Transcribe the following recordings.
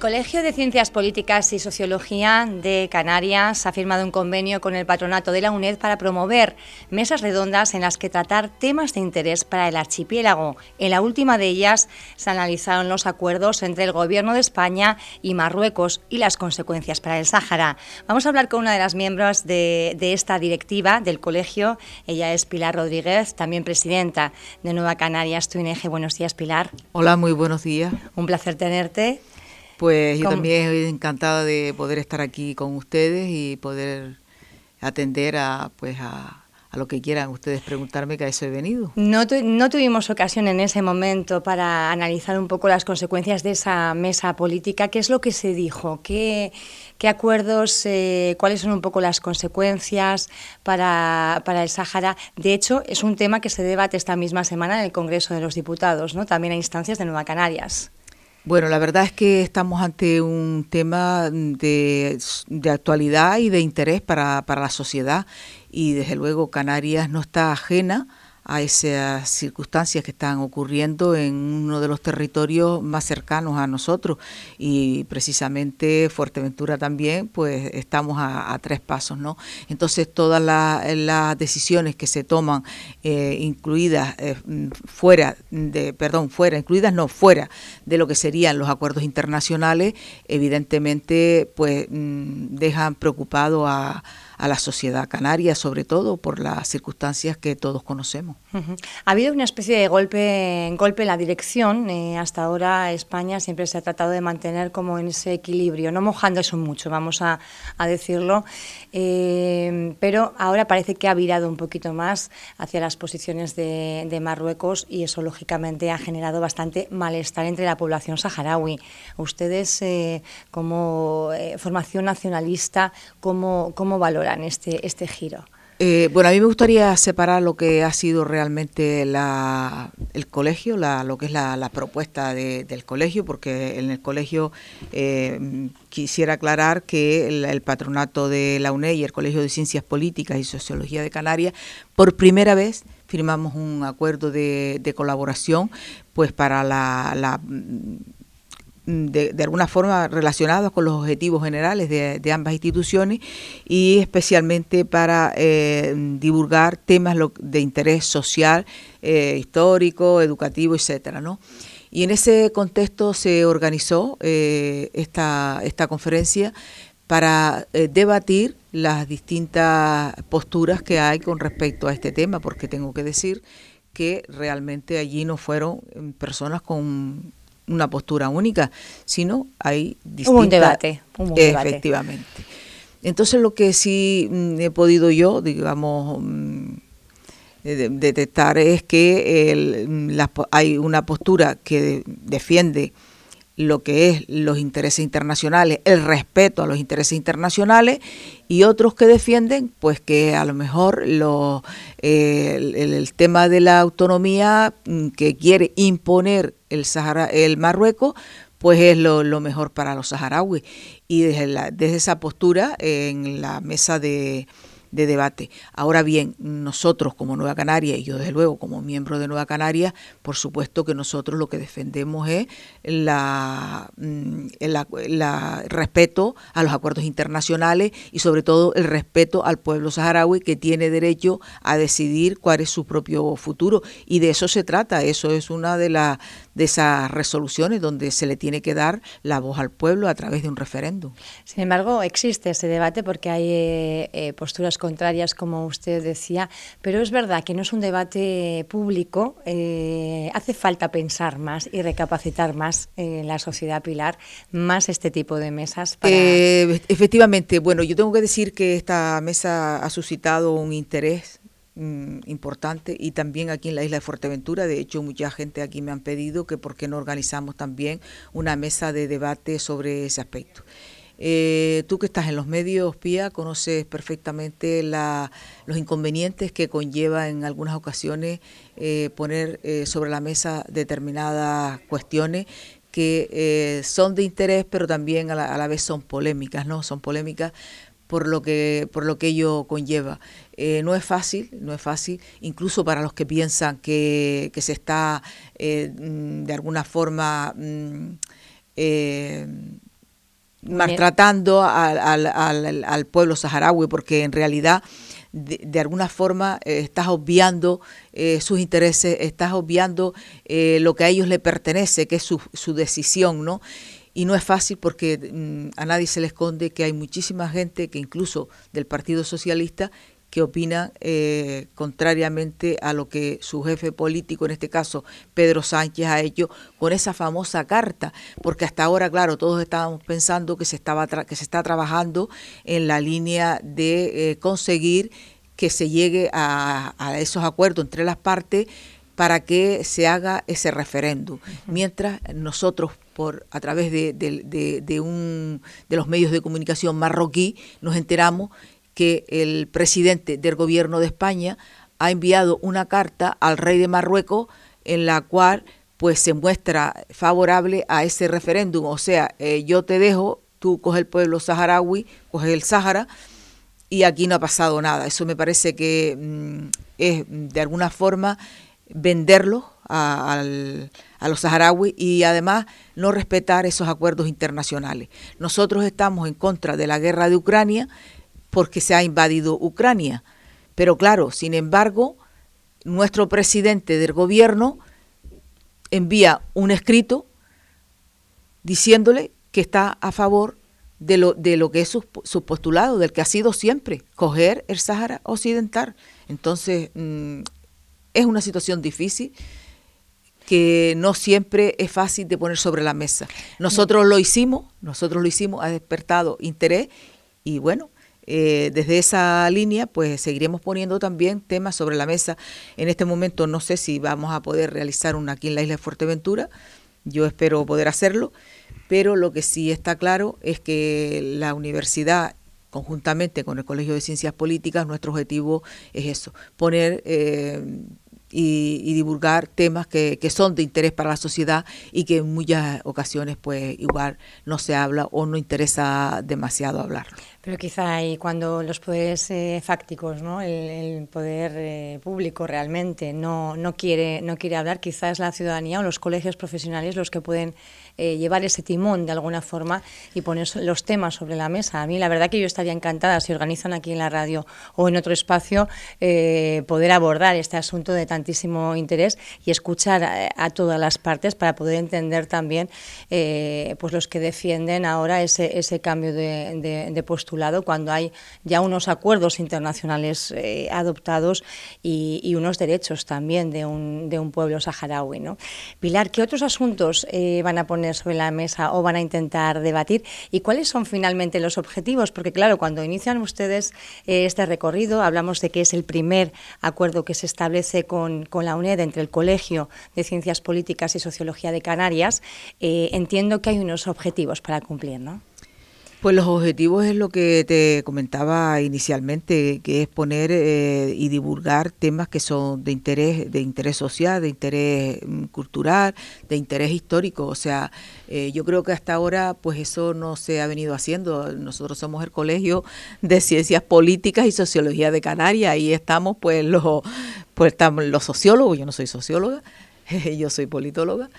Colegio de Ciencias Políticas y Sociología de Canarias ha firmado un convenio con el patronato de la UNED para promover mesas redondas en las que tratar temas de interés para el archipiélago. En la última de ellas se analizaron los acuerdos entre el Gobierno de España y Marruecos y las consecuencias para el Sáhara. Vamos a hablar con una de las miembros de, esta directiva del colegio. Ella es Pilar Rodríguez, también presidenta de Nueva Canarias Tuineje. Buenos días, Pilar. Hola, muy buenos días. Un placer tenerte. Pues yo también estoy encantada de poder estar aquí con ustedes y poder atender a pues a, lo que quieran ustedes preguntarme, que a eso he venido. No, no tuvimos ocasión en ese momento para analizar un poco las consecuencias de esa mesa política. ¿Qué es lo que se dijo? ¿Qué, qué acuerdos, eh, cuáles son un poco las consecuencias para, para, el Sáhara? De hecho, es un tema que se debate esta misma semana en el Congreso de los Diputados, ¿no? también a instancias de Nueva Canarias. Bueno, la verdad es que estamos ante un tema de, de actualidad y de interés para, para la sociedad y desde luego Canarias no está ajena a esas circunstancias que están ocurriendo en uno de los territorios más cercanos a nosotros y precisamente Fuerteventura también, pues estamos a, tres pasos, ¿no? Entonces todas las decisiones que se toman, eh, incluidas eh, fuera de, perdón, fuera, incluidas no fuera de lo que serían los acuerdos internacionales, evidentemente, pues mm, dejan preocupado a a la sociedad canaria, sobre todo por las circunstancias que todos conocemos. Ha habido una especie de golpe, golpe en la dirección. Eh, hasta ahora España siempre se ha tratado de mantener como en ese equilibrio, no mojando eso mucho, vamos a, decirlo, eh, pero ahora parece que ha virado un poquito más hacia las posiciones de, Marruecos y eso lógicamente ha generado bastante malestar entre la población saharaui. Ustedes eh, como formación nacionalista, ¿cómo, cómo valoran? Este, este giro? Eh, bueno, a mí me gustaría separar lo que ha sido realmente la, el colegio, lo que es la, propuesta del colegio, porque en el colegio eh, quisiera aclarar que el, patronato de la UNED y el Colegio de Ciencias Políticas y Sociología de Canarias, por primera vez firmamos un acuerdo de, de colaboración pues para la de, alguna forma relacionados con los objetivos generales de, ambas instituciones y especialmente para eh, divulgar temas de interés social, eh, histórico, educativo, etcétera, ¿no? Y en ese contexto se organizó eh, esta, esta conferencia para debatir las distintas posturas que hay con respecto a este tema, porque tengo que decir que realmente allí no fueron personas con una postura única, sino hay distintas... un debate. efectivamente. Entonces lo que sí mm, he podido yo, digamos, mm, detectar es que mm, hay una postura que defiende lo que es los intereses internacionales, el respeto a los intereses internacionales y otros que defienden pues que a lo mejor lo, eh, el, tema de la autonomía mm, que quiere imponer el Sahara, el Marruecos pues es lo, mejor para los saharauis. Y desde esa postura en la mesa de de debate. Ahora bien, nosotros como Nueva Canaria, y yo desde luego como miembro de Nueva Canaria, por supuesto que nosotros lo que defendemos es la, mm, el respeto a los acuerdos internacionales y sobre todo el respeto al pueblo saharaui que tiene derecho a decidir cuál es su propio futuro. Y de eso se trata, eso es una de, la, de esas resoluciones donde se le tiene que dar la voz al pueblo a través de un referéndum. Sin embargo, existe ese debate porque hay eh, eh, posturas contrarias, como usted decía, pero es verdad que no es un debate público, eh, hace falta pensar más y recapacitar más en la sociedad pilar, más este tipo de mesas. Eh, efectivamente, bueno, yo tengo que decir que esta mesa ha suscitado un interés mm, importante y también aquí en la isla de Fuerteventura. De hecho, mucha gente aquí me han pedido que por qué no organizamos también una mesa de debate sobre ese aspecto. Eh, tú que estás en los medios, Pía, conoces perfectamente los inconvenientes que conlleva en algunas ocasiones eh, poner eh, sobre la mesa determinadas cuestiones que son de interés, pero también a la, vez son polémicas, ¿no? Son polémicas por lo que por lo que ello conlleva. no es fácil, no es fácil, incluso para los que piensan que, se está mm, de alguna forma mm, maltratando al, pueblo saharaui, porque en realidad de, alguna forma eh, estás obviando eh, sus intereses, estás obviando eh, lo que a ellos le pertenece, que es su, su decisión, ¿no? Y no es fácil porque mm, a nadie se le esconde que hay muchísima gente que incluso del Partido Socialista que opina eh, contrariamente a lo que su jefe político, en este caso Pedro Sánchez, ha hecho con esa famosa carta, porque hasta ahora, claro, todos estábamos pensando que se, estaba que se está trabajando en la línea de eh, conseguir que se llegue a, esos acuerdos entre las partes para que se haga ese referéndum. Mientras nosotros, por a través de, de, un, de los medios de comunicación marroquí, nos enteramos que el presidente del gobierno de España ha enviado una carta al rey de Marruecos en la cual pues se muestra favorable a ese referéndum, o sea, eh, yo te dejo, tú coges el pueblo saharaui, coges el Sáhara y aquí no ha pasado nada. Eso me parece que mm, es de alguna forma venderlo a, a los saharauis y además no respetar esos acuerdos internacionales. Nosotros estamos en contra de la guerra de Ucrania porque se ha invadido Ucrania. Pero claro, sin embargo, nuestro presidente del gobierno envía un escrito diciéndole que está a favor de lo, de lo que es su, postulado, del que ha sido siempre, coger el Sáhara Occidental. Entonces, mm, es una situación difícil que no siempre es fácil de poner sobre la mesa. Nosotros lo hicimos, nosotros lo hicimos, ha despertado interés y bueno, eh, desde esa línea, pues seguiremos poniendo también temas sobre la mesa. En este momento no sé si vamos a poder realizar una aquí en la isla de Fuerteventura, yo espero poder hacerlo, pero lo que sí está claro es que la universidad conjuntamente con el Colegio de Ciencias Políticas, nuestro objetivo es eso, poner eh, y, divulgar temas que, que, son de interés para la sociedad y que en muchas ocasiones pues igual no se habla o no interesa demasiado hablar. Pero quizá ahí cuando los poderes eh, fácticos, ¿no? el, poder eh, público realmente no, no, quiere, no quiere hablar, quizás la ciudadanía o los colegios profesionales los que pueden eh, llevar ese timón de alguna forma y poner los temas sobre la mesa. A mí la verdad que yo estaría encantada si organizan aquí en la radio o en otro espacio eh, poder abordar este asunto de tantísimo interés y escuchar a, todas las partes para poder entender también eh, pues los que defienden ahora ese, ese cambio de, postulado cuando hay ya unos acuerdos internacionales adoptados y, unos derechos también de un, de un pueblo saharaui. ¿no? Pilar, ¿qué otros asuntos van a poner sobre la mesa o van a intentar debatir y cuáles son finalmente los objetivos, porque claro, cuando inician ustedes eh, este recorrido, hablamos de que es el primer acuerdo que se establece con, la UNED entre el Colegio de Ciencias Políticas y Sociología de Canarias, eh, entiendo que hay unos objetivos para cumplir, ¿no? Pues los objetivos es lo que te comentaba inicialmente, que es poner eh, y divulgar temas que son de interés, de interés social, de interés mm, cultural, de interés histórico. O sea, eh, yo creo que hasta ahora, pues eso no se ha venido haciendo. Nosotros somos el Colegio de Ciencias Políticas y Sociología de Canarias y estamos, pues los, pues estamos los sociólogos. Yo no soy socióloga, yo soy politóloga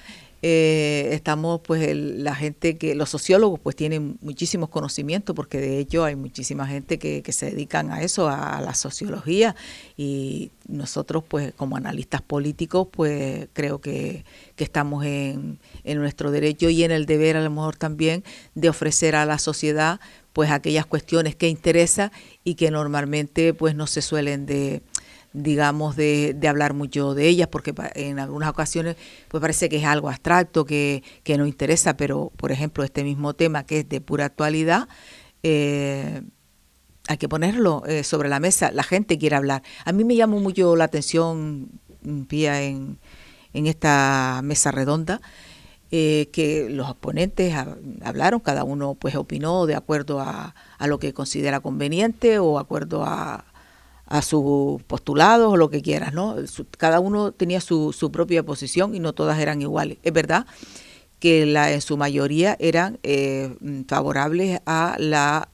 eh, estamos pues la gente que los sociólogos pues tienen muchísimos conocimientos porque de hecho hay muchísima gente que, se dedican a eso a, la sociología. Y nosotros pues como analistas políticos pues creo que, estamos en, en, nuestro derecho y en el deber a lo mejor también de ofrecer a la sociedad pues aquellas cuestiones que interesan y que normalmente pues no se suelen de digamos, de, de, hablar mucho de ellas, porque en algunas ocasiones pues parece que es algo abstracto, que, que no interesa, pero por ejemplo este mismo tema que es de pura actualidad, eh, hay que ponerlo eh, sobre la mesa, la gente quiere hablar. A mí me llamó mucho la atención, Pía, en, en esta mesa redonda, eh, que los oponentes hablaron, cada uno pues opinó de acuerdo a, a lo que considera conveniente o acuerdo a, a sus postulados o lo que quieras, ¿no? cada uno tenía su, su, propia posición y no todas eran iguales. Es verdad que la, en su mayoría eran eh, favorables a la,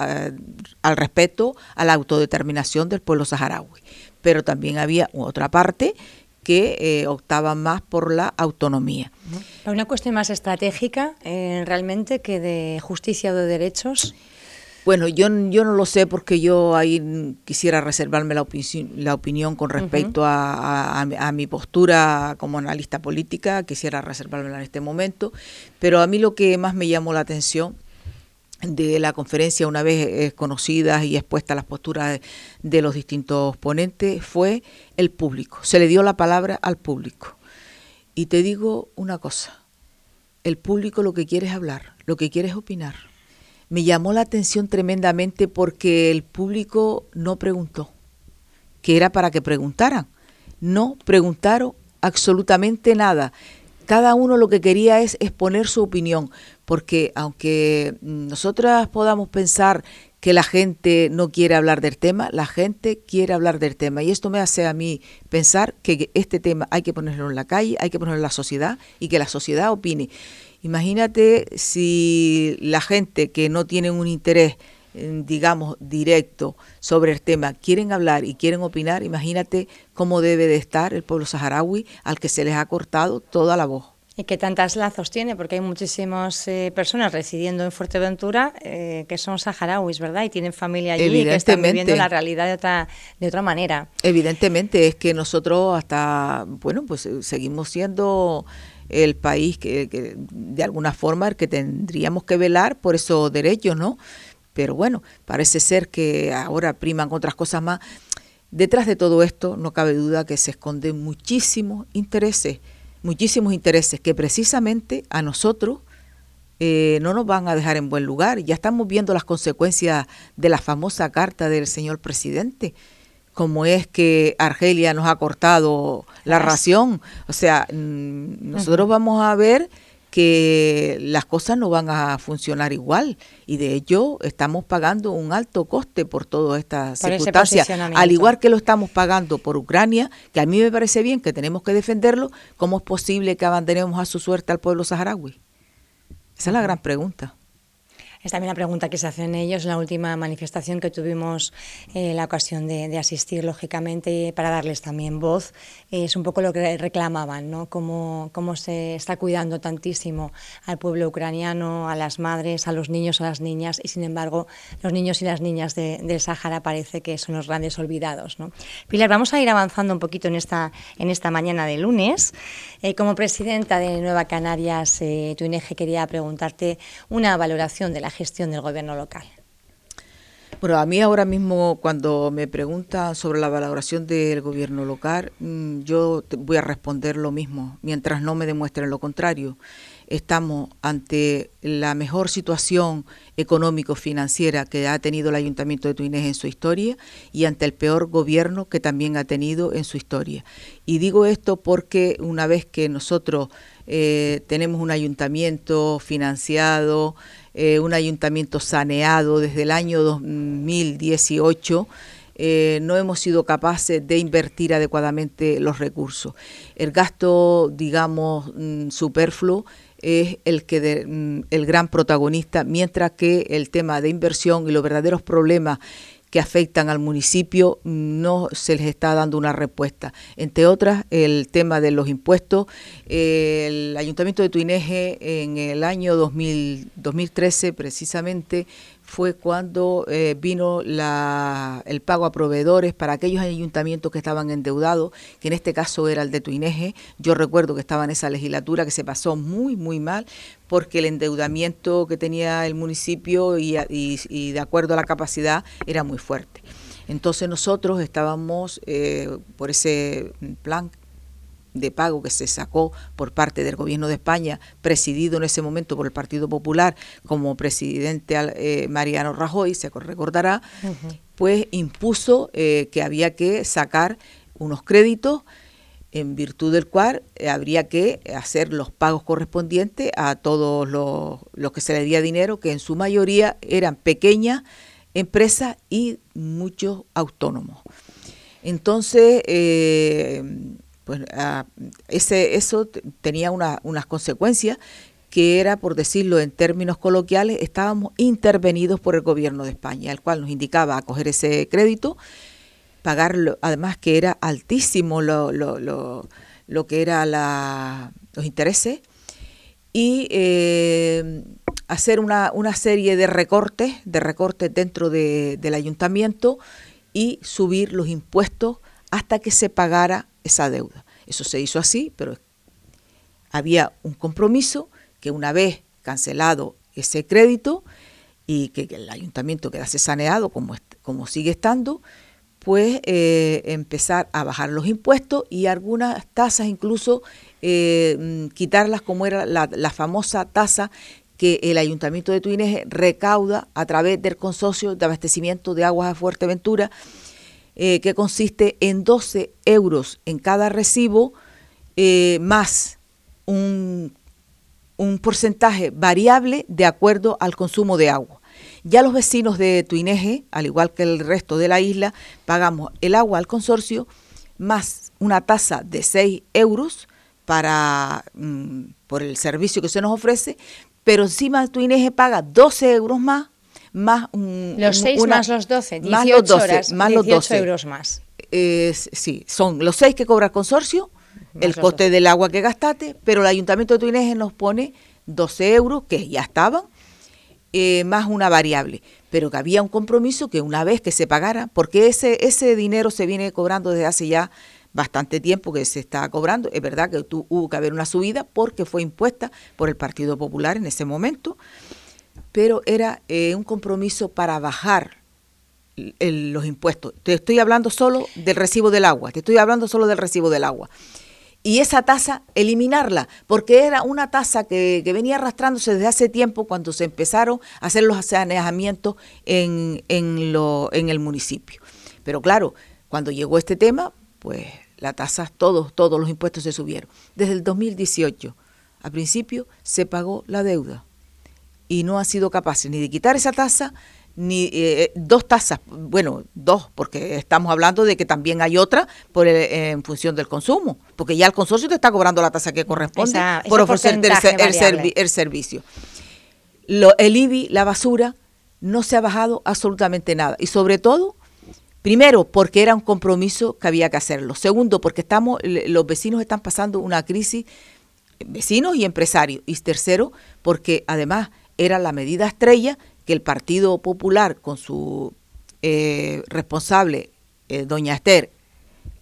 al respeto a la autodeterminación del pueblo saharaui, pero también había otra parte que eh, optaban más por la autonomía. ¿Una cuestión más estratégica eh, realmente que de justicia o de derechos? Bueno, yo, yo no lo sé porque yo ahí quisiera reservarme la, la opinión con respecto a, mi postura como analista política, quisiera reservármela en este momento, pero a mí lo que más me llamó la atención de la conferencia, una vez conocidas y expuestas las posturas de, los distintos ponentes, fue el público. Se le dio la palabra al público. Y te digo una cosa, el público lo que quiere es hablar, lo que quiere es opinar me llamó la atención tremendamente porque el público no preguntó, que era para que preguntaran. No preguntaron absolutamente nada. Cada uno lo que quería es exponer su opinión, porque aunque nosotras podamos pensar que la gente no quiere hablar del tema, la gente quiere hablar del tema. Y esto me hace a mí pensar que este tema hay que ponerlo en la calle, hay que ponerlo en la sociedad y que la sociedad opine. Imagínate si la gente que no tiene un interés, eh, digamos, directo sobre el tema, quieren hablar y quieren opinar, imagínate cómo debe de estar el pueblo saharaui al que se les ha cortado toda la voz. Y que tantos lazos tiene, porque hay muchísimas eh, personas residiendo en Fuerteventura eh, que son saharauis, ¿verdad? Y tienen familia allí y que están viviendo la realidad de otra, de otra manera. Evidentemente, es que nosotros hasta, bueno, pues seguimos siendo el país que, de alguna forma que tendríamos que velar por esos derechos, ¿no? Pero bueno, parece ser que ahora priman otras cosas más. Detrás de todo esto no cabe duda que se esconden muchísimos intereses, muchísimos intereses que precisamente a nosotros eh, no nos van a dejar en buen lugar. Ya estamos viendo las consecuencias de la famosa carta del señor presidente como es que Argelia nos ha cortado la ración. O sea, mm, nosotros vamos a ver que las cosas no van a funcionar igual y de hecho estamos pagando un alto coste por todas estas circunstancias, al igual que lo estamos pagando por Ucrania, que a mí me parece bien que tenemos que defenderlo, ¿cómo es posible que abandonemos a su suerte al pueblo saharaui? Esa es la gran pregunta. Es también la pregunta que se hacen ellos en la última manifestación que tuvimos eh, la ocasión de, asistir, lógicamente, para darles también voz. Es un poco lo que reclamaban, ¿no? Cómo, cómo se está cuidando tantísimo al pueblo ucraniano, a las madres, a los niños, a las niñas, y sin embargo, los niños y las niñas del Sáhara parece que son los grandes olvidados. ¿no? Pilar, vamos a ir avanzando un poquito en esta, en esta mañana de lunes. Eh, como presidenta de Nueva Canarias, eh, tu INEGE quería preguntarte una valoración de la gestión del gobierno local? Bueno, a mí ahora mismo cuando me preguntan sobre la valoración del gobierno local, mm, yo voy a responder lo mismo, mientras no me demuestren lo contrario. Estamos ante la mejor situación económico-financiera que ha tenido el Ayuntamiento de Tuinés en su historia y ante el peor gobierno que también ha tenido en su historia. Y digo esto porque una vez que nosotros eh, tenemos un ayuntamiento financiado, eh, un ayuntamiento saneado desde el año 2018, eh, no hemos sido capaces de invertir adecuadamente los recursos. El gasto, digamos, mm, superfluo es el que mm, el gran protagonista, mientras que el tema de inversión y los verdaderos problemas que afectan al municipio no se les está dando una respuesta. Entre otras, el tema de los impuestos. El Ayuntamiento de Tuineje en el año 2013 precisamente fue cuando eh, vino la, el pago a proveedores para aquellos ayuntamientos que estaban endeudados, que en este caso era el de Tuineje. Yo recuerdo que estaba en esa legislatura que se pasó muy, muy mal porque el endeudamiento que tenía el municipio y, de acuerdo a la capacidad era muy fuerte. Entonces nosotros estábamos eh, por ese plan de pago que se sacó por parte del gobierno de España, presidido en ese momento por el Partido Popular como presidente eh, Mariano Rajoy, se recordará, pues impuso eh, que había que sacar unos créditos en virtud del cual eh, habría que hacer los pagos correspondientes a todos los, los que se le día dinero, que en su mayoría eran pequeñas empresas y muchos autónomos. Entonces, pues ah, ese, eso tenía unas consecuencias que era, por decirlo en términos coloquiales, estábamos intervenidos por el gobierno de España, el cual nos indicaba acoger ese crédito pagar, además que era altísimo lo, lo, lo, lo que era la, los intereses, y eh, hacer una, una, serie de recortes, de recortes dentro de, del ayuntamiento y subir los impuestos hasta que se pagara esa deuda. Eso se hizo así, pero había un compromiso que una vez cancelado ese crédito y que el ayuntamiento quedase saneado como, como sigue estando, pues eh, empezar a bajar los impuestos y algunas tasas incluso eh, mm, quitarlas como era la, la famosa tasa que el Ayuntamiento de Tuineje recauda a través del consorcio de abastecimiento de aguas a Fuerteventura, eh, que consiste en 12 euros en cada recibo, eh, más un, un porcentaje variable de acuerdo al consumo de agua. Ya los vecinos de Tuineje, al igual que el resto de la isla, pagamos el agua al consorcio más una tasa de 6 euros para, mm, por el servicio que se nos ofrece, pero encima Tuineje paga 12 euros más, más un, Los 6 más los 12, 18 más los 12, horas, más los 12. euros más. Eh, sí, son los 6 que cobra el consorcio, más el coste 12. del agua que gastaste, pero el Ayuntamiento de Tuineje nos pone 12 euros, que ya estaban, eh, más una variable, pero que había un compromiso que una vez que se pagara, porque ese, ese dinero se viene cobrando desde hace ya bastante tiempo que se está cobrando. Es verdad que hubo que haber una subida porque fue impuesta por el Partido Popular en ese momento, pero era eh, un compromiso para bajar los impuestos. Te estoy hablando solo del recibo del agua, te estoy hablando solo del recibo del agua. Y esa tasa, eliminarla, porque era una tasa que, venía arrastrándose desde hace tiempo cuando se empezaron a hacer los saneamientos en, en, el municipio. Pero claro, cuando llegó este tema, pues las tasas, todos, todos los impuestos se subieron. Desde el 2018, a principio, se pagó la deuda y no ha sido capaz ni de quitar esa tasa, ni eh, dos tasas, bueno, dos, porque estamos hablando de que también hay otra por el, en función del consumo, porque ya el consorcio te está cobrando la tasa que corresponde esa, por ofrecerte el, el, servi el, servicio. Lo, el IBI, la basura, no se ha bajado absolutamente nada. Y sobre todo, Primero, porque era un compromiso que había que hacerlo. Segundo, porque estamos, los vecinos están pasando una crisis, vecinos y empresarios. Y tercero, porque además era la medida estrella que el Partido Popular, con su eh, responsable, eh, doña Esther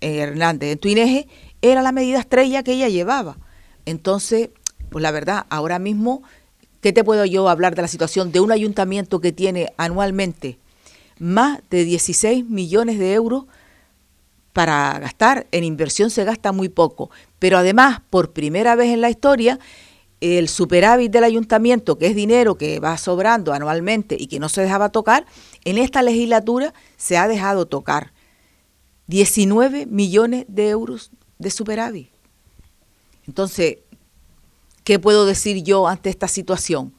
eh, Hernández en Tuineje, era la medida estrella que ella llevaba. Entonces, pues la verdad, ahora mismo, ¿qué te puedo yo hablar de la situación de un ayuntamiento que tiene anualmente más de 16 millones de euros para gastar. En inversión se gasta muy poco. Pero además, por primera vez en la historia, el superávit del ayuntamiento, que es dinero que va sobrando anualmente y que no se dejaba tocar, en esta legislatura se ha dejado tocar 19 millones de euros de superávit. Entonces, ¿qué puedo decir yo ante esta situación?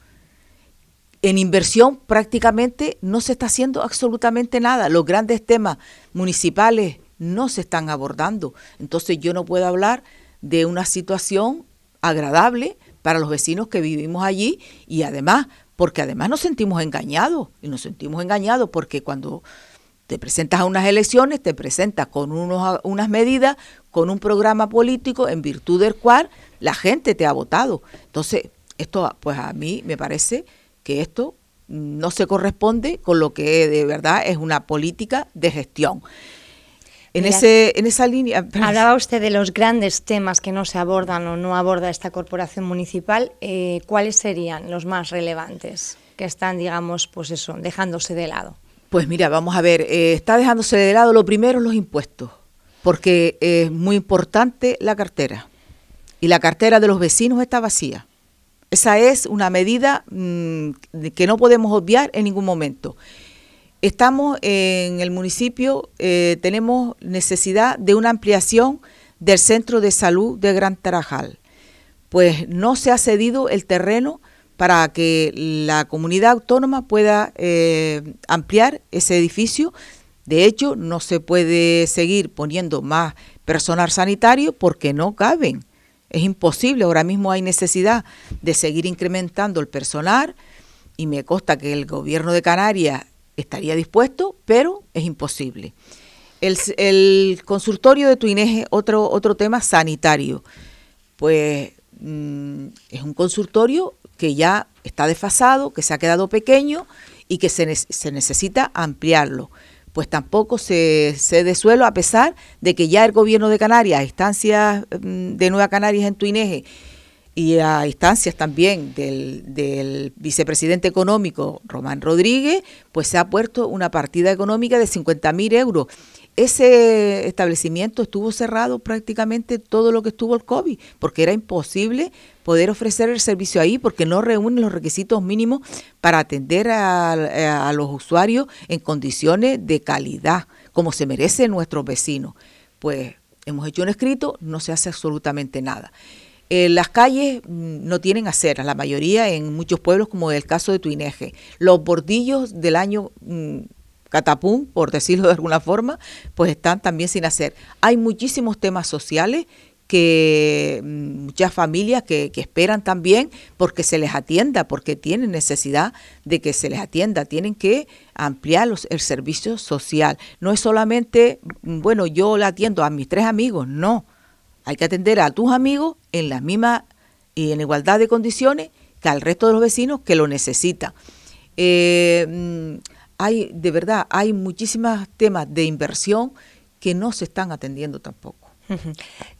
en inversión prácticamente no se está haciendo absolutamente nada. Los grandes temas municipales no se están abordando. Entonces yo no puedo hablar de una situación agradable para los vecinos que vivimos allí y además, porque además nos sentimos engañados y nos sentimos engañados porque cuando te presentas a unas elecciones, te presentas con unos, unas medidas, con un programa político en virtud del cual la gente te ha votado. Entonces, esto pues a mí me parece que esto no se corresponde con lo que de verdad es una política de gestión. En, Mira, ese, en esa línea... Hablaba usted de los grandes temas que no se abordan o no aborda esta corporación municipal. Eh, ¿Cuáles serían los más relevantes que están, digamos, pues eso, dejándose de lado? Pues mira, vamos a ver, eh, está dejándose de lado lo primero los impuestos, porque es muy importante la cartera. Y la cartera de los vecinos está vacía. Esa es una medida mmm, que no podemos obviar en ningún momento. Estamos en el municipio, eh, tenemos necesidad de una ampliación del centro de salud de Gran Tarajal. Pues no se ha cedido el terreno para que la comunidad autónoma pueda eh, ampliar ese edificio. De hecho, no se puede seguir poniendo más personal sanitario porque no caben. Es imposible, ahora mismo hay necesidad de seguir incrementando el personal y me consta que el gobierno de Canarias estaría dispuesto, pero es imposible. El, consultorio de Tuineje, otro, otro tema sanitario. Pues mm, es un consultorio que ya está desfasado, que se ha quedado pequeño y que se, se necesita ampliarlo. Pues tampoco se cede suelo a pesar de que ya el gobierno de Canarias, instancias mm, de Nueva Canarias en Tuineje, y a instancias también del, vicepresidente económico Román Rodríguez, pues se ha puesto una partida económica de 50 mil euros. Ese establecimiento estuvo cerrado prácticamente todo lo que estuvo el COVID, porque era imposible poder ofrecer el servicio ahí, porque no reúne los requisitos mínimos para atender a los usuarios en condiciones de calidad, como se merecen nuestros vecinos. Pues hemos hecho un escrito, no se hace absolutamente nada. Eh, las calles mm, no tienen aceras, la mayoría en muchos pueblos, como el caso de Tuineje. Los bordillos del año mm, catapum, por decirlo de alguna forma, pues están también sin hacer. Hay muchísimos temas sociales que mm, muchas familias que, esperan también porque se les atienda, porque tienen necesidad de que se les atienda, tienen que ampliar el servicio social. No es solamente, bueno, yo le atiendo a mis tres amigos, no hay que atender a tus amigos en la misma y en igualdad de condiciones que al resto de los vecinos que lo necesitan. Eh, mm, hay, de verdad, hay muchísimos temas de inversión que no se están atendiendo tampoco.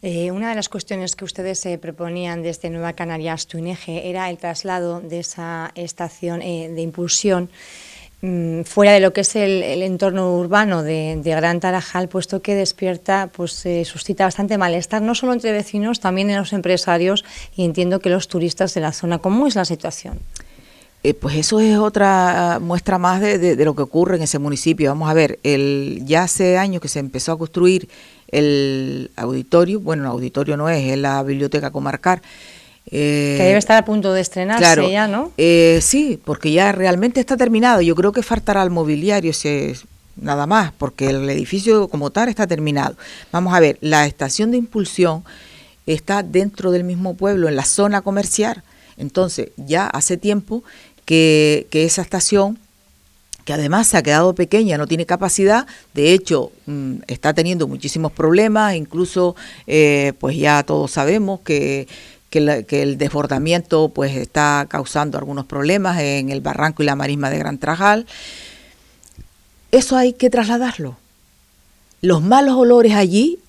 Eh, una de las cuestiones que ustedes se proponían desde Nueva Canarias, Tuineje, era el traslado de esa estación eh, de impulsión Mm, fuera de lo que es el, entorno urbano de, Gran Tarajal, puesto que despierta, pues suscita bastante malestar, no solo entre vecinos, también en los empresarios y entiendo que los turistas de la zona. ¿Cómo es la situación? Eh, pues eso es otra muestra más de, lo que ocurre en ese municipio. Vamos a ver, el, ya hace años que se empezó a construir el auditorio, bueno, el auditorio no es, es la biblioteca comarcal, eh, que debe estar a punto de estrenarse ya, ¿no? Eh, sí, porque ya realmente está terminado. Yo creo que faltará el mobiliario, nada más, porque el edificio como tal está terminado. Vamos a ver, la estación de impulsión está dentro del mismo pueblo, en la zona comercial. Entonces, ya hace tiempo que, esa estación que además se ha quedado pequeña, no tiene capacidad, de hecho mm, está teniendo muchísimos problemas, incluso eh, pues ya todos sabemos que que, el desbordamiento pues está causando algunos problemas en el barranco y la marisma de Gran Trajal. Eso hay que trasladarlo. Los malos olores allí,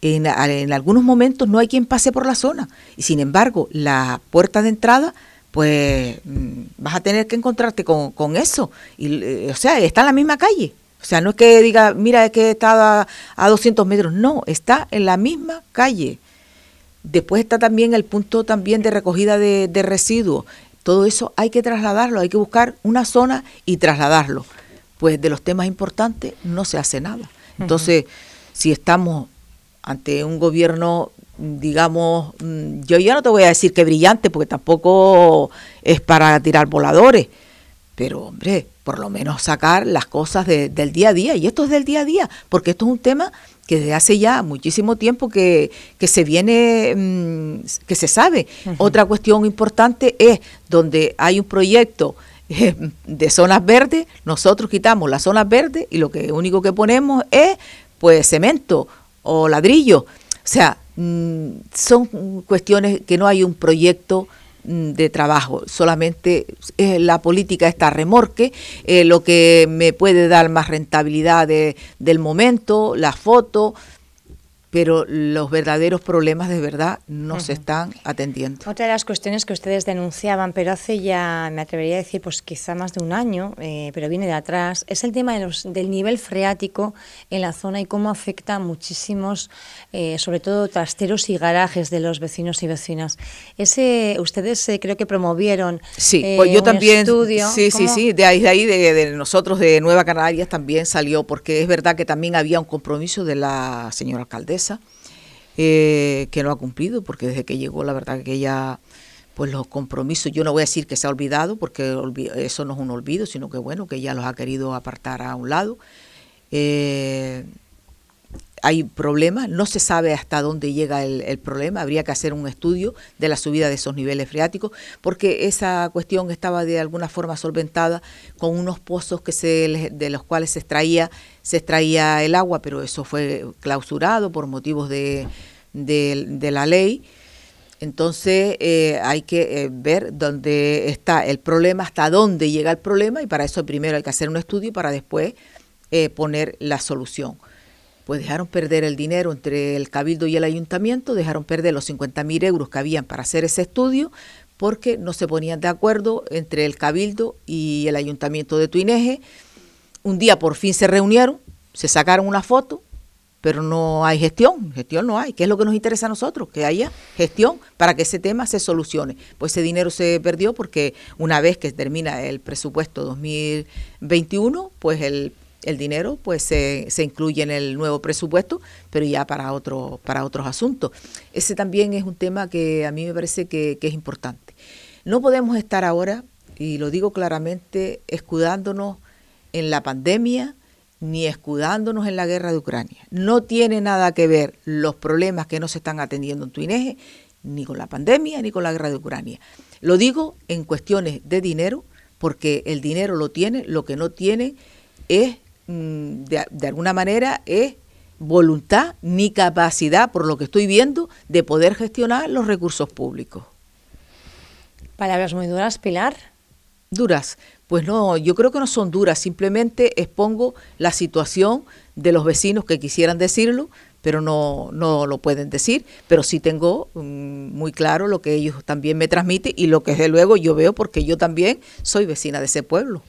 en, algunos momentos no hay quien pase por la zona. Y sin embargo, la puerta de entrada, pues mm, vas a tener que encontrarte con, eso. Y, eh, o sea, está en la misma calle. O sea, no es que diga, mira, es que está a, a 200 metros. No, está en la misma calle. Después está también el punto también de recogida de, residuos. Todo eso hay que trasladarlo, hay que buscar una zona y trasladarlo. Pues de los temas importantes no se hace nada. Entonces, si estamos ante un gobierno, digamos, mm, yo ya no te voy a decir que brillante, porque tampoco es para tirar voladores, pero hombre, por lo menos sacar las cosas del día a día. Y esto es del día a día, porque esto es un tema que desde hace ya muchísimo tiempo que, se viene, mm, que se sabe. Otra cuestión importante es donde hay un proyecto eh, de zonas verdes, nosotros quitamos las zonas verdes y lo que único que ponemos es pues cemento o ladrillo. O sea, mm, son cuestiones que no hay un proyecto de trabajo, solamente es la política está remorque, eh, lo que me puede dar más rentabilidad del momento, la foto, pero los verdaderos problemas de verdad no se están atendiendo. Otra de las cuestiones que ustedes denunciaban, pero hace ya, me atrevería a decir, pues quizá más de un año, eh, pero viene de atrás, es el tema de los, del nivel freático en la zona y cómo afecta a muchísimos, eh, sobre todo trasteros y garajes de los vecinos y vecinas. Ese, ustedes eh, creo que promovieron sí, pues yo también, estudio. Sí, sí, sí, de ahí, de, ahí de, de nosotros de Nueva Canarias también salió, porque es verdad que también había un compromiso de la señora alcaldesa eh, que no ha cumplido, porque desde que llegó la verdad que ella, pues los compromisos, yo no voy a decir que se ha olvidado, porque eso no es un olvido, sino que bueno, que ella los ha querido apartar a un lado. Eh, hay problemas, no se sabe hasta dónde llega el, problema, habría que hacer un estudio de la subida de esos niveles freáticos, porque esa cuestión estaba de alguna forma solventada con unos pozos que se, de los cuales se extraía, se extraía el agua, pero eso fue clausurado por motivos de, de, la ley. Entonces eh, hay que eh, ver dónde está el problema, hasta dónde llega el problema y para eso primero hay que hacer un estudio para después eh, poner la solución pues dejaron perder el dinero entre el Cabildo y el Ayuntamiento, dejaron perder los 50.000 euros que habían para hacer ese estudio, porque no se ponían de acuerdo entre el Cabildo y el Ayuntamiento de Tuineje. Un día por fin se reunieron, se sacaron una foto, pero no hay gestión, gestión no hay. ¿Qué es lo que nos interesa a nosotros? Que haya gestión para que ese tema se solucione. Pues ese dinero se perdió porque una vez que termina el presupuesto 2021, pues el el dinero pues se, se, incluye en el nuevo presupuesto, pero ya para, otro, para otros asuntos. Ese también es un tema que a mí me parece que, es importante. No podemos estar ahora, y lo digo claramente, escudándonos en la pandemia ni escudándonos en la guerra de Ucrania. No tiene nada que ver los problemas que no se están atendiendo en Tuineje ni con la pandemia ni con la guerra de Ucrania. Lo digo en cuestiones de dinero, porque el dinero lo tiene, lo que no tiene es Mm, de, alguna manera es voluntad ni capacidad, por lo que estoy viendo, de poder gestionar los recursos públicos. Palabras muy duras, Pilar. Duras. Pues no, yo creo que no son duras, simplemente expongo la situación de los vecinos que quisieran decirlo, pero no, no lo pueden decir, pero sí tengo mm, muy claro lo que ellos también me transmiten y lo que desde luego yo veo porque yo también soy vecina de ese pueblo.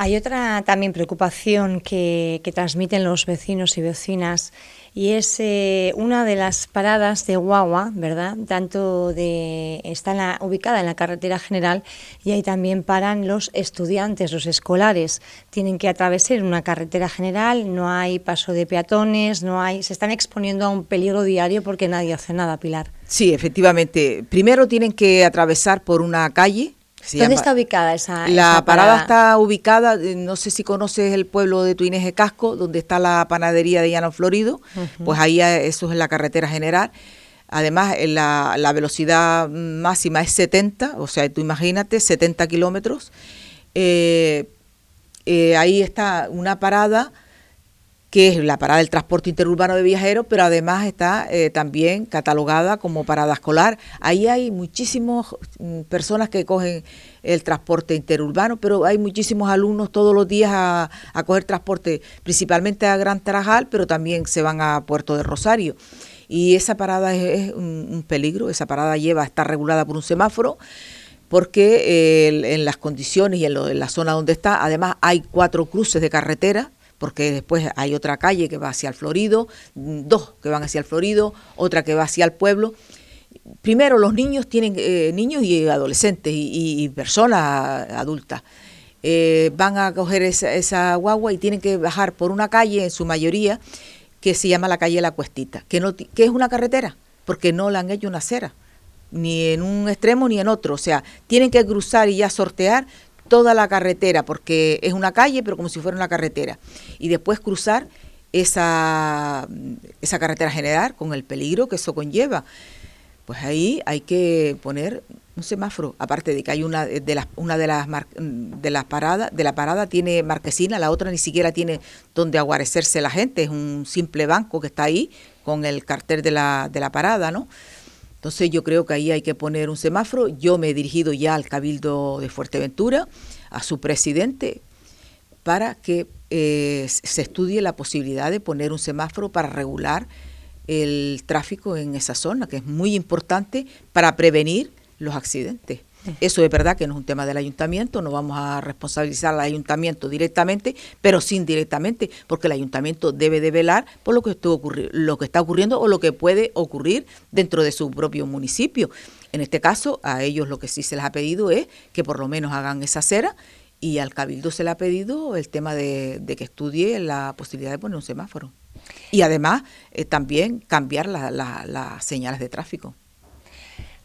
Hay otra también preocupación que, transmiten los vecinos y vecinas y es eh, una de las paradas de guagua, ¿verdad? Tanto de está ubicada en la carretera general y ahí también paran los estudiantes, los escolares. Tienen que atravesar una carretera general, no hay paso de peatones, no hay, se están exponiendo a un peligro diario porque nadie hace nada, Pilar. Sí, efectivamente. Primero tienen que atravesar por una calle ¿Dónde está ubicada esa, La parada? está ubicada, eh, no sé si conoces el pueblo de Tuineje Casco, donde está la panadería de Llano Florido, pues ahí eh, eso es la carretera general. Además, la, la, velocidad máxima es 70, o sea, tú imagínate, 70 kilómetros. Eh, ahí está una parada que es la parada del transporte interurbano de viajeros, pero además está eh, también catalogada como parada escolar. Ahí hay muchísimas mm, personas que cogen el transporte interurbano, pero hay muchísimos alumnos todos los días a, coger transporte, principalmente a Gran Tarajal, pero también se van a Puerto de Rosario. Y esa parada es, un, peligro, esa parada lleva, está regulada por un semáforo porque eh, en las condiciones y en, en, la zona donde está, además hay cuatro cruces de carretera porque después hay otra calle que va hacia el Florido, dos que van hacia el Florido, otra que va hacia el pueblo. Primero, los niños tienen, eh, niños y adolescentes y, personas adultas, eh, van a coger esa, guagua y tienen que bajar por una calle, en su mayoría, que se llama la calle La Cuestita, que, no, que es una carretera, porque no la han hecho una acera, ni en un extremo ni en otro. O sea, tienen que cruzar y ya sortear toda la carretera, porque es una calle, pero como si fuera una carretera. Y después cruzar esa, esa carretera general con el peligro que eso conlleva. Pues ahí hay que poner un semáforo, aparte de que hay una de las una de las de las paradas, de la parada tiene marquesina, la otra ni siquiera tiene donde aguarecerse la gente, es un simple banco que está ahí con el cartel de la, de la parada, ¿no? Entonces yo creo que ahí hay que poner un semáforo. Yo me he dirigido ya al Cabildo de Fuerteventura, a su presidente, para que eh, se estudie la posibilidad de poner un semáforo para regular el tráfico en esa zona, que es muy importante para prevenir los accidentes. Eso es verdad que no es un tema del ayuntamiento, no vamos a responsabilizar al ayuntamiento directamente, pero sí indirectamente, porque el ayuntamiento debe de velar por lo que, lo que está ocurriendo o lo que puede ocurrir dentro de su propio municipio. En este caso, a ellos lo que sí se les ha pedido es que por lo menos hagan esa cera y al cabildo se le ha pedido el tema de, que estudie la posibilidad de poner un semáforo. Y además eh, también cambiar las señales de tráfico.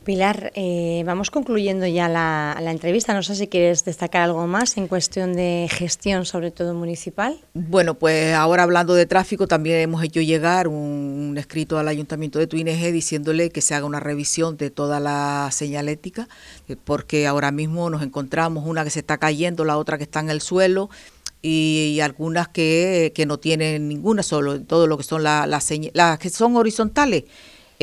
Pilar, eh, vamos concluyendo ya la, entrevista. No sé si quieres destacar algo más en cuestión de gestión, sobre todo municipal. Bueno, pues ahora hablando de tráfico, también hemos hecho llegar un, escrito al Ayuntamiento de Tuineje diciéndole que se haga una revisión de toda la señalética, eh, porque ahora mismo nos encontramos una que se está cayendo, la otra que está en el suelo, y, algunas que, no tienen ninguna, solo todo lo que son las las que son horizontales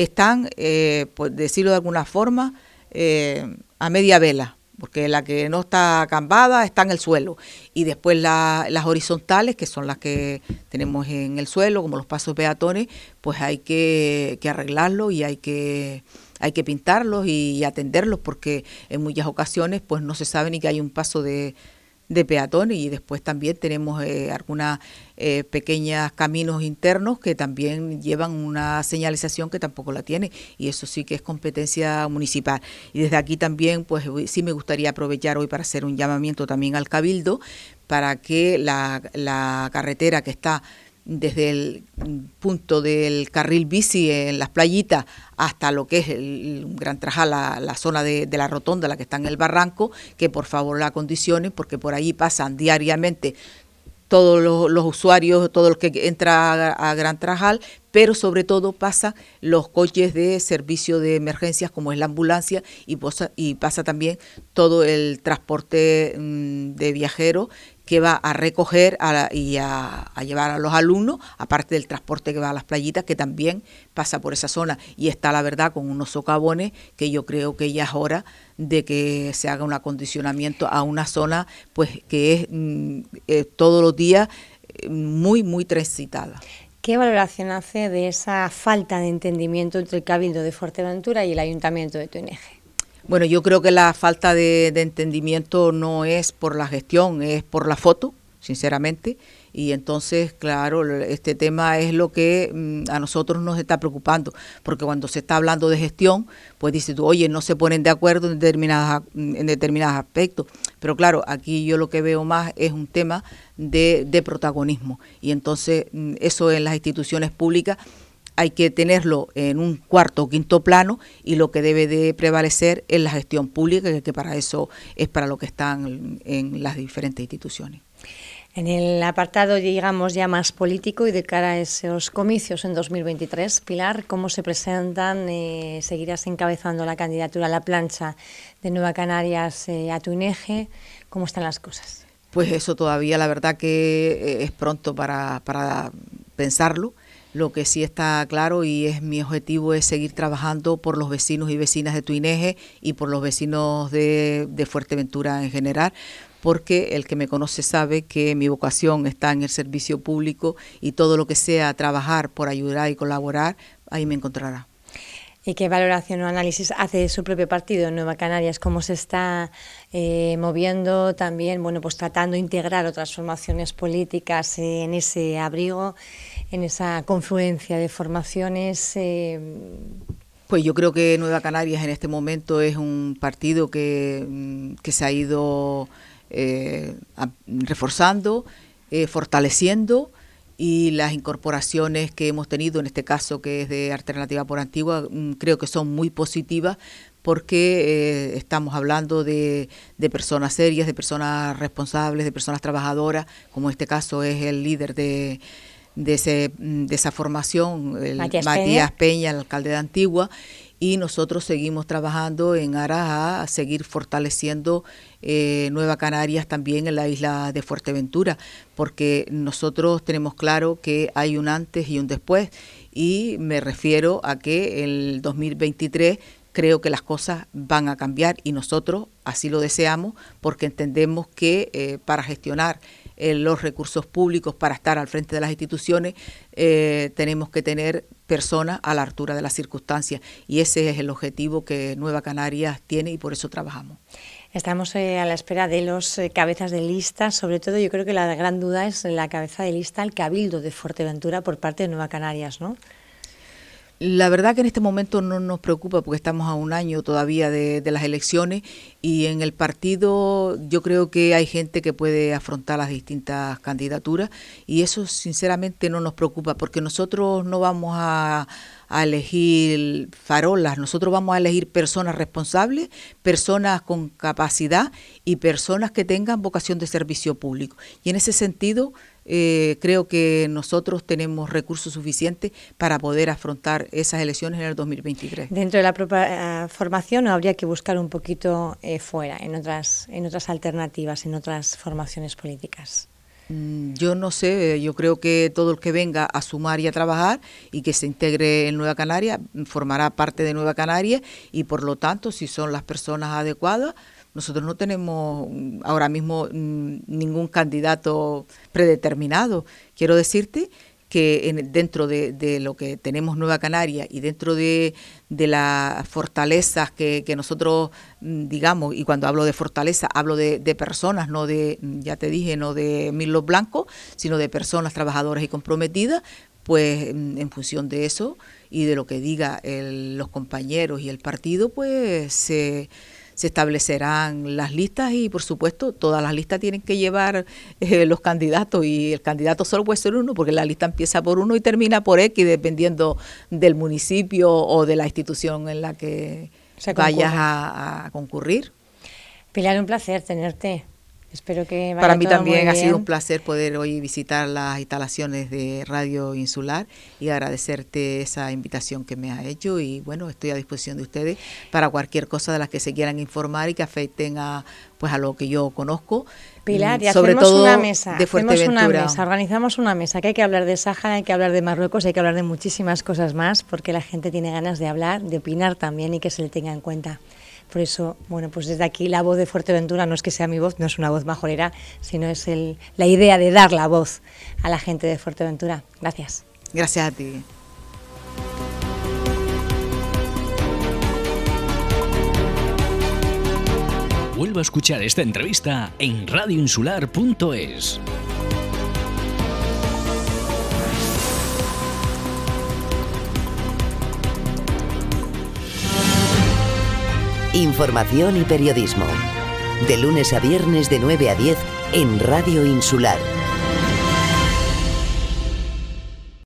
están, eh, por decirlo de alguna forma, eh, a media vela, porque la que no está acambada está en el suelo. Y después las horizontales, que son las que tenemos en el suelo, como los pasos peatones, pues hay que, que arreglarlos y hay que hay que pintarlos y atenderlos porque en muchas ocasiones pues no se sabe ni que hay un paso de, de peatones y después también tenemos eh, algunas eh, pequeños caminos internos que también llevan una señalización que tampoco la tiene y eso sí que es competencia municipal. Y desde aquí también pues sí me gustaría aprovechar hoy para hacer un llamamiento también al Cabildo para que la, la carretera que está desde el punto del carril bici en las playitas hasta lo que es el, Gran Trajal, la, zona de, la rotonda, la que está en el barranco, que por favor la condicionen, porque por ahí pasan diariamente todos los, usuarios, todo el que entra a, Gran Trajal, pero sobre todo pasa los coches de servicio de emergencias como es la ambulancia y y pasa también todo el transporte mm, de viajeros que va a recoger y a, llevar a los alumnos, aparte del transporte que va a las playitas, que también pasa por esa zona. Y está, la verdad, con unos socavones que yo creo que ya es hora de que se haga un acondicionamiento a una zona pues que es mm, eh, todos los días eh, muy, muy transitada. ¿Qué valoración hace de esa falta de entendimiento entre el Cabildo de Fuerteventura y el Ayuntamiento de Tuneje? Bueno, yo creo que la falta de, entendimiento no es por la gestión, es por la foto, sinceramente. Y entonces, claro, este tema es lo que mm, a nosotros nos está preocupando, porque cuando se está hablando de gestión, pues dice tú, oye, no se ponen de acuerdo en, determinadas, en determinados aspectos. Pero claro, aquí yo lo que veo más es un tema de, de protagonismo. Y entonces mm, eso en las instituciones públicas hay que tenerlo en un cuarto o quinto plano y lo que debe de prevalecer es la gestión pública, que para eso es para lo que están en las diferentes instituciones. En el apartado, digamos, ya más político y de cara a esos comicios en 2023, Pilar, ¿cómo se presentan? Eh, ¿Seguirás encabezando la candidatura a la plancha de Nueva Canarias eh, a tu eje? ¿Cómo están las cosas? Pues eso todavía, la verdad que eh, es pronto para, para pensarlo. Lo que sí está claro y es mi objetivo es seguir trabajando por los vecinos y vecinas de Tuineje y por los vecinos de, Fuerteventura en general, porque el que me conoce sabe que mi vocación está en el servicio público y todo lo que sea trabajar por ayudar y colaborar, ahí me encontrará. ¿Y qué valoración o análisis hace de su propio partido en Nueva Canarias? ¿Cómo se está eh, moviendo también, bueno, pues tratando de integrar otras formaciones políticas en ese abrigo? en esa confluencia de formaciones? Eh, pues yo creo que Nueva Canarias en este momento es un partido que, mm, se ha ido eh, reforzando, fortaleciendo y las incorporaciones que hemos tenido, en este caso que es de Alternativa por Antigua, mm, creo que son muy positivas porque estamos hablando de, de, personas serias, de personas responsables, de personas trabajadoras, como en este caso es el líder de, de, ese, mm, de esa formación, el Matías, Peña. el alcalde de Antigua, y nosotros seguimos trabajando en aras a seguir fortaleciendo eh, Nueva Canarias también en la isla de Fuerteventura, porque nosotros tenemos claro que hay un antes y un después, y me refiero a que el 2023 creo que las cosas van a cambiar y nosotros así lo deseamos porque entendemos que eh, para gestionar eh, los recursos públicos para estar al frente de las instituciones, eh, tenemos que tener personas a la altura de las circunstancias y ese es el objetivo que Nueva Canarias tiene y por eso trabajamos. Estamos eh, a la espera de los cabezas de lista, sobre todo yo creo que la gran duda es la cabeza de lista al Cabildo de Fuerteventura por parte de Nueva Canarias, ¿no? La verdad que en este momento no nos preocupa porque estamos a un año todavía de, las elecciones y en el partido yo creo que hay gente que puede afrontar las distintas candidaturas y eso sinceramente no nos preocupa porque nosotros no vamos a, a elegir farolas, nosotros vamos a elegir personas responsables, personas con capacidad y personas que tengan vocación de servicio público. Y en ese sentido eh, creo que nosotros tenemos recursos suficientes para poder afrontar esas elecciones en el 2023. Dentro de la propia eh, formación habría que buscar un poquito eh, fuera, en otras, en otras alternativas, en otras formaciones políticas. Mm, yo no sé, yo creo que todo el que venga a sumar y a trabajar y que se integre en Nueva Canaria formará parte de Nueva Canaria y por lo tanto, si son las personas adecuadas, nosotros no tenemos mm, ahora mismo mm, ningún candidato predeterminado. Quiero decirte que dentro de, lo que tenemos Nueva Canaria y dentro de, las fortalezas que, nosotros mm, digamos, y cuando hablo de fortaleza hablo de, personas, no de, ya te dije, no de milos blancos, sino de personas trabajadoras y comprometidas, pues en función de eso y de lo que diga los compañeros y el partido, pues se se establecerán las listas y por supuesto todas las listas tienen que llevar eh, los candidatos y el candidato solo puede ser uno porque la lista empieza por uno y termina por X dependiendo del municipio o de la institución en la que vayas a, a concurrir. Pilar, un placer tenerte. Espero que Para mí también ha sido un placer poder hoy visitar las instalaciones de Radio Insular y agradecerte esa invitación que me ha hecho y bueno, estoy a disposición de ustedes para cualquier cosa de las que se quieran informar y que afecten a pues a lo que yo conozco. Pilar, y mm, sobre todo una mesa, de hacemos una mesa, organizamos una mesa, que hay que hablar de Sáhara, hay que hablar de Marruecos, hay que hablar de muchísimas cosas más, porque la gente tiene ganas de hablar, de opinar también y que se le tenga en cuenta. Por eso, bueno, pues desde aquí la voz de Fuerteventura no es que sea mi voz, no es una voz majorera, sino es el, la idea de dar la voz a la gente de Fuerteventura. Gracias. Gracias a ti. Vuelvo a escuchar esta entrevista en radioinsular.es. Información y periodismo. De lunes a viernes de 9 a 10 en Radio Insular